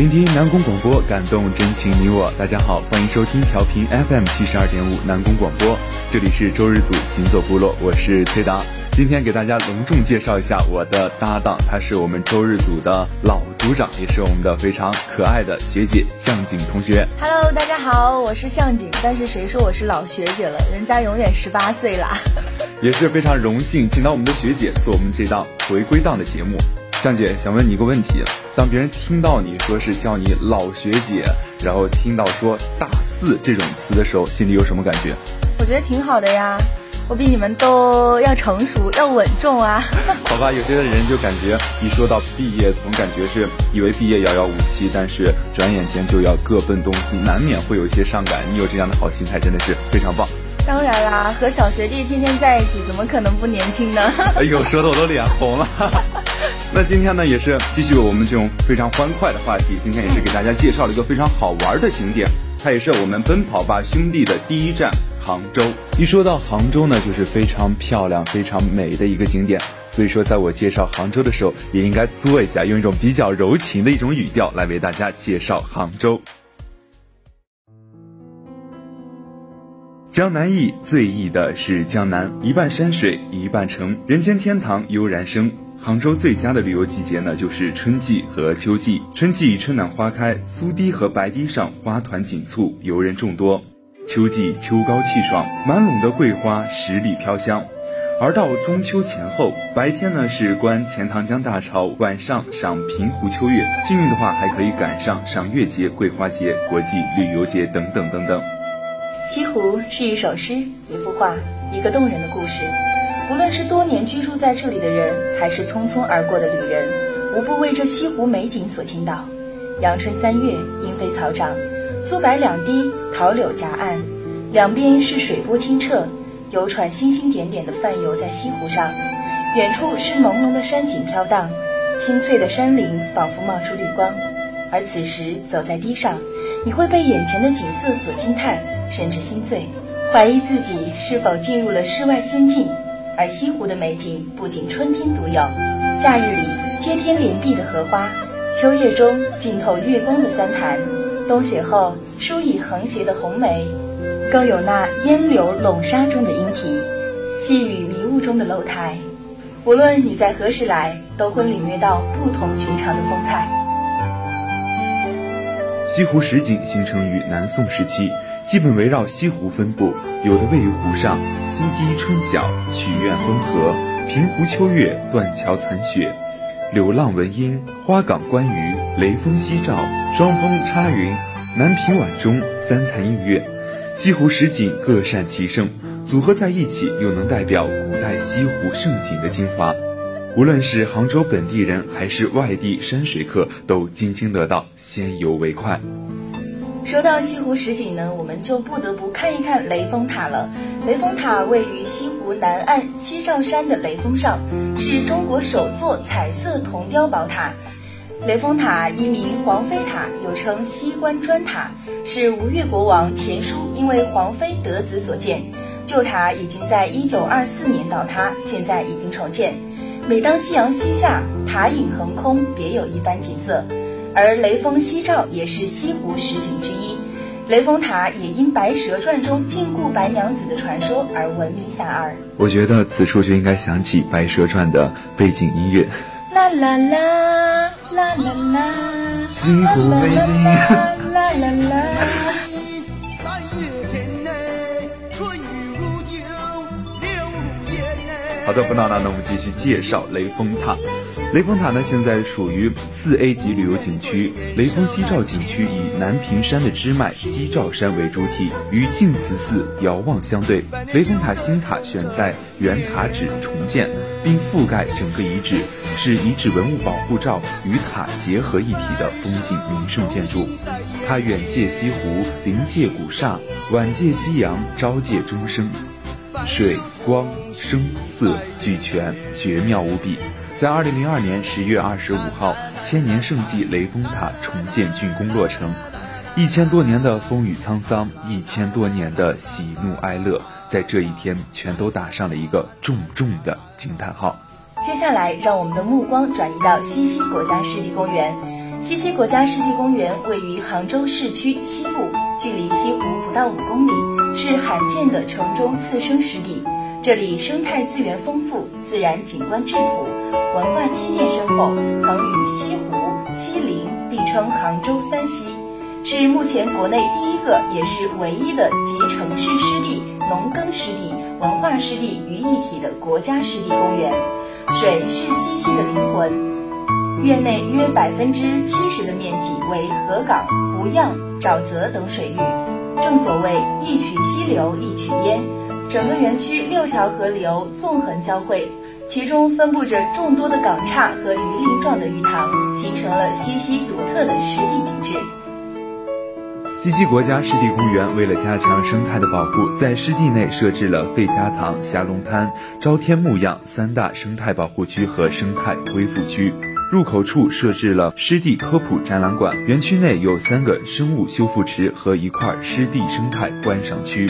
聆听南宫广播，感动真情你我。大家好，欢迎收听调频 FM 七十二点五南宫广播，这里是周日组行走部落，我是崔达。今天给大家隆重介绍一下我的搭档，他是我们周日组的老组长，也是我们的非常可爱的学姐向景同学。Hello，大家好，我是向景。但是谁说我是老学姐了？人家永远十八岁啦。也是非常荣幸，请到我们的学姐做我们这档回归档的节目。向姐想问你一个问题：当别人听到你说是叫你老学姐，然后听到说大四这种词的时候，心里有什么感觉？我觉得挺好的呀。我比你们都要成熟，要稳重啊！好吧，有些人就感觉一说到毕业，总感觉是以为毕业遥遥无期，但是转眼间就要各奔东西，难免会有一些伤感。你有这样的好心态，真的是非常棒。当然啦，和小学弟天天在一起，怎么可能不年轻呢？哎呦，说的我都脸红了。那今天呢，也是继续我们这种非常欢快的话题，今天也是给大家介绍了一个非常好玩的景点。它也是我们奔跑吧兄弟的第一站杭州。一说到杭州呢，就是非常漂亮、非常美的一个景点。所以说，在我介绍杭州的时候，也应该做一下，用一种比较柔情的一种语调来为大家介绍杭州。江南忆，最忆的是江南，一半山水，一半城，人间天堂悠然生。杭州最佳的旅游季节呢，就是春季和秋季。春季春暖花开，苏堤和白堤上花团锦簇，游人众多；秋季秋高气爽，满陇的桂花十里飘香。而到中秋前后，白天呢是观钱塘江大潮，晚上赏平湖秋月。幸运的话，还可以赶上赏月节、桂花节、国际旅游节等等等等。西湖是一首诗，一幅画，一个动人的故事。无论是多年居住在这里的人，还是匆匆而过的旅人，无不为这西湖美景所倾倒。阳春三月，莺飞草长，苏白两堤，桃柳夹岸，两边是水波清澈，游船星星点点地泛游在西湖上。远处是朦胧的山景飘荡，青翠的山林仿佛冒出绿光。而此时走在堤上，你会被眼前的景色所惊叹，甚至心醉，怀疑自己是否进入了世外仙境。而西湖的美景不仅春天独有，夏日里接天连碧的荷花，秋夜中浸透月光的三潭，冬雪后疏以横斜的红梅，更有那烟柳笼沙中的莺啼，细雨迷雾中的楼台。无论你在何时来，都会领略到不同寻常的风采。西湖十景形成于南宋时期。基本围绕西湖分布，有的位于湖上，苏堤春晓，曲院风荷，平湖秋月，断桥残雪，柳浪闻莺，花港观鱼，雷峰夕照，双峰插云，南屏晚钟，三潭映月。西湖十景各擅其声，组合在一起，又能代表古代西湖盛景的精华。无论是杭州本地人，还是外地山水客，都津津乐道，先游为快。说到西湖十景呢，我们就不得不看一看雷峰塔了。雷峰塔位于西湖南岸西照山的雷峰上，是中国首座彩色铜雕宝塔。雷峰塔一名皇妃塔，又称西关砖塔，是吴越国王钱叔因为皇妃得子所建。旧塔已经在一九二四年倒塌，现在已经重建。每当夕阳西下，塔影横空，别有一番景色。而雷峰夕照也是西湖十景之一，雷峰塔也因《白蛇传》中禁锢白娘子的传说而闻名遐迩。我觉得此处就应该响起《白蛇传》的背景音乐。啦啦啦啦啦啦，西湖美景。啦啦啦。好的，不闹了，那我们继续介绍雷峰塔。雷峰塔呢，现在属于四 A 级旅游景区。雷峰夕照景区以南屏山的支脉西照山为主体，与净慈寺遥望相对。雷峰塔新塔选在原塔址重建，并覆盖整个遗址，是遗址文物保护罩与塔结合一体的风景名胜建筑。它远借西湖，临借古刹，晚借夕阳，朝借钟声。水光声色俱全，绝妙无比。在二零零二年十月二十五号，千年圣迹雷峰塔重建竣工落成。一千多年的风雨沧桑，一千多年的喜怒哀乐，在这一天全都打上了一个重重的惊叹号。接下来，让我们的目光转移到西溪国家湿地公园。西溪国家湿地公园位于杭州市区西部，距离西湖不到五公里，是罕见的城中次生湿地。这里生态资源丰富，自然景观质朴，文化积淀深厚，曾与西湖、西陵并称杭州三溪，是目前国内第一个也是唯一的集城市湿地、农耕湿地、文化湿地于一体的国家湿地公园。水是西溪的灵魂。院内约百分之七十的面积为河港、湖漾、沼泽等水域，正所谓一曲溪流一曲烟，整个园区六条河流纵横交汇，其中分布着众多的港岔和鱼鳞状的鱼塘，形成了西溪独特的湿地景致。西溪国家湿地公园为了加强生态的保护，在湿地内设置了费家塘、霞龙滩、朝天牧样三大生态保护区和生态恢复区。入口处设置了湿地科普展览馆，园区内有三个生物修复池和一块湿地生态观赏区。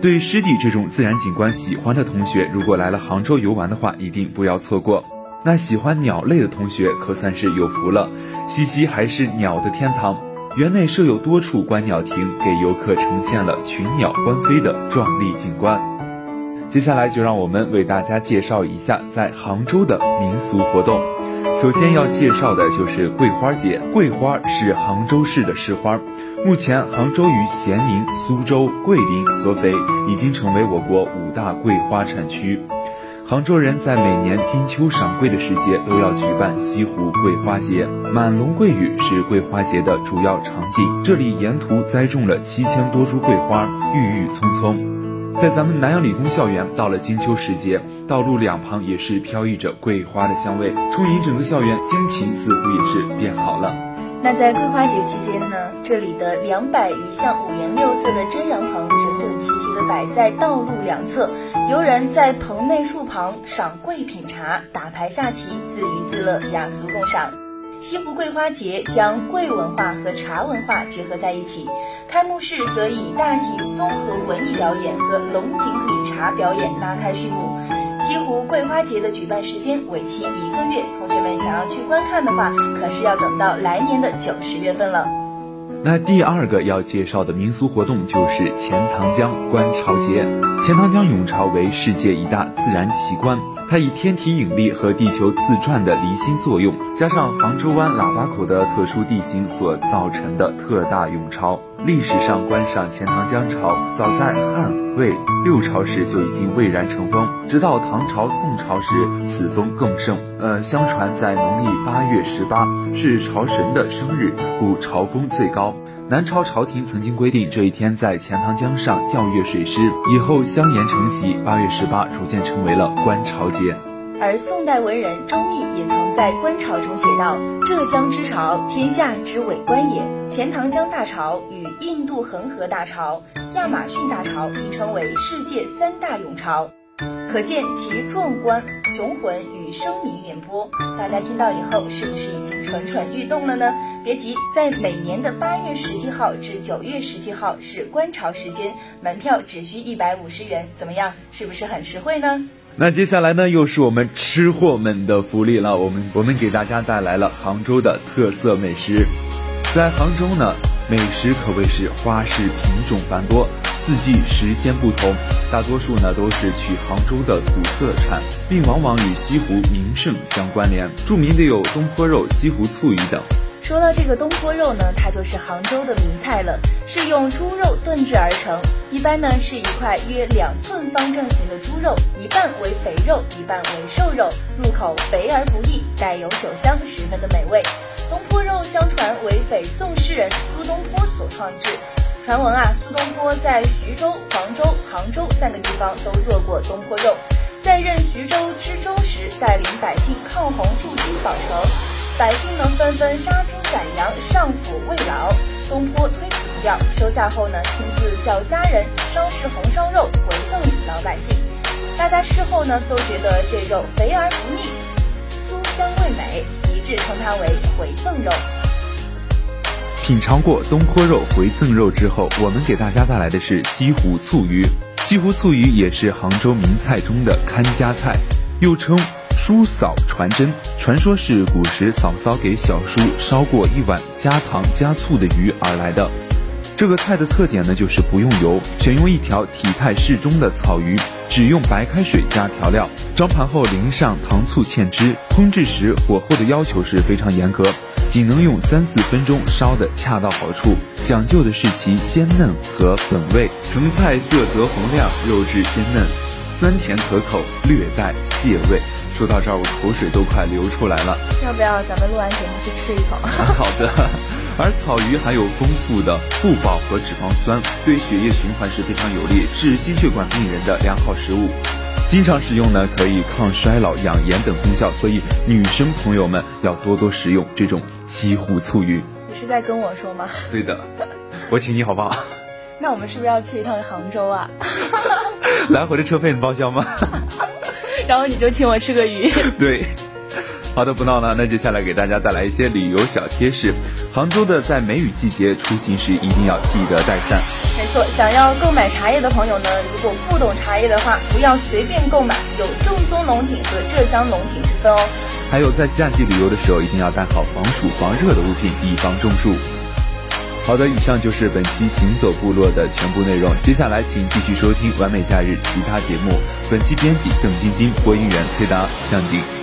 对湿地这种自然景观喜欢的同学，如果来了杭州游玩的话，一定不要错过。那喜欢鸟类的同学可算是有福了，西溪还是鸟的天堂，园内设有多处观鸟亭，给游客呈现了群鸟欢飞的壮丽景观。接下来就让我们为大家介绍一下在杭州的民俗活动。首先要介绍的就是桂花节。桂花是杭州市的市花，目前杭州与咸宁、苏州、桂林、合肥已经成为我国五大桂花产区。杭州人在每年金秋赏桂的时节都要举办西湖桂花节，满龙桂雨是桂花节的主要场景。这里沿途栽种了七千多株桂花，郁郁葱葱。在咱们南阳理工校园，到了金秋时节，道路两旁也是飘溢着桂花的香味，充盈整个校园，心情似乎也是变好了。那在桂花节期间呢，这里的两百余项五颜六色的遮阳棚整整齐齐地摆在道路两侧，游人在棚内树旁赏桂品茶、打牌下棋，自娱自乐，雅俗共赏。西湖桂花节将桂文化和茶文化结合在一起，开幕式则以大型综合文艺表演和龙井理茶表演拉开序幕。西湖桂花节的举办时间为期一个月，同学们想要去观看的话，可是要等到来年的九十月份了。那第二个要介绍的民俗活动就是钱塘江观潮节。钱塘江涌潮为世界一大自然奇观。它以天体引力和地球自转的离心作用，加上杭州湾喇叭口的特殊地形所造成的特大涌潮。历史上观赏钱塘江潮，早在汉魏六朝时就已经蔚然成风，直到唐朝宋朝时，此风更盛。呃，相传在农历八月十八是潮神的生日，故潮风最高。南朝朝廷曾经规定这一天在钱塘江上教阅水师，以后相沿成习，八月十八逐渐成为了观潮节。而宋代文人周密也曾在《观潮》中写道：“浙江之潮，天下之伟观也。钱塘江大潮与印度恒河大潮、亚马逊大潮并称为世界三大涌潮。”可见其壮观、雄浑与声名远播。大家听到以后，是不是已经蠢蠢欲动了呢？别急，在每年的八月十七号至九月十七号是观潮时间，门票只需一百五十元，怎么样？是不是很实惠呢？那接下来呢，又是我们吃货们的福利了。我们我们给大家带来了杭州的特色美食，在杭州呢，美食可谓是花式品种繁多。四季时鲜不同，大多数呢都是取杭州的土特产，并往往与西湖名胜相关联。著名的有东坡肉、西湖醋鱼等。说到这个东坡肉呢，它就是杭州的名菜了，是用猪肉炖制而成，一般呢是一块约两寸方正形的猪肉，一半为肥肉，一半为瘦肉，入口肥而不腻，带有酒香，十分的美味。东坡肉相传为北宋诗人苏东坡所创制。传闻啊，苏东坡在徐州、黄州、杭州三个地方都做过东坡肉。在任徐州知州时，带领百姓抗洪筑堤保城，百姓呢纷纷杀猪宰羊上府慰劳。东坡推辞不掉，收下后呢，亲自叫家人烧制红烧肉回赠予老百姓。大家吃后呢，都觉得这肉肥而不腻，酥香味美，一致称它为回赠肉。品尝过东坡肉回赠肉之后，我们给大家带来的是西湖醋鱼。西湖醋鱼也是杭州名菜中的看家菜，又称叔嫂传真，传说是古时嫂嫂给小叔烧过一碗加糖加醋的鱼而来的。这个菜的特点呢，就是不用油，选用一条体态适中的草鱼，只用白开水加调料，装盘后淋上糖醋芡汁。烹制时火候的要求是非常严格，仅能用三四分钟烧的恰到好处，讲究的是其鲜嫩和本味。成菜色泽红亮，肉质鲜嫩，酸甜可口，略带蟹味。说到这儿，我口水都快流出来了。要不要咱们录完节目去吃一口？好的。而草鱼含有丰富的不饱和脂肪酸，对血液循环是非常有利，是心血管病人的良好食物。经常食用呢，可以抗衰老、养颜等功效，所以女生朋友们要多多食用这种西湖醋鱼。你是在跟我说吗？对的，我请你好不好？那我们是不是要去一趟杭州啊？来回的车费能报销吗？然后你就请我吃个鱼。对，好的，不闹了。那接下来给大家带来一些旅游小贴士。杭州的在梅雨季节出行时一定要记得带伞。没错，想要购买茶叶的朋友呢，如果不懂茶叶的话，不要随便购买，有正宗龙井和浙江龙井之分哦。还有在夏季旅游的时候，一定要带好防暑防热的物品，以防中暑。好的，以上就是本期行走部落的全部内容。接下来，请继续收听完美假日其他节目。本期编辑邓晶晶，播音员崔达、向景。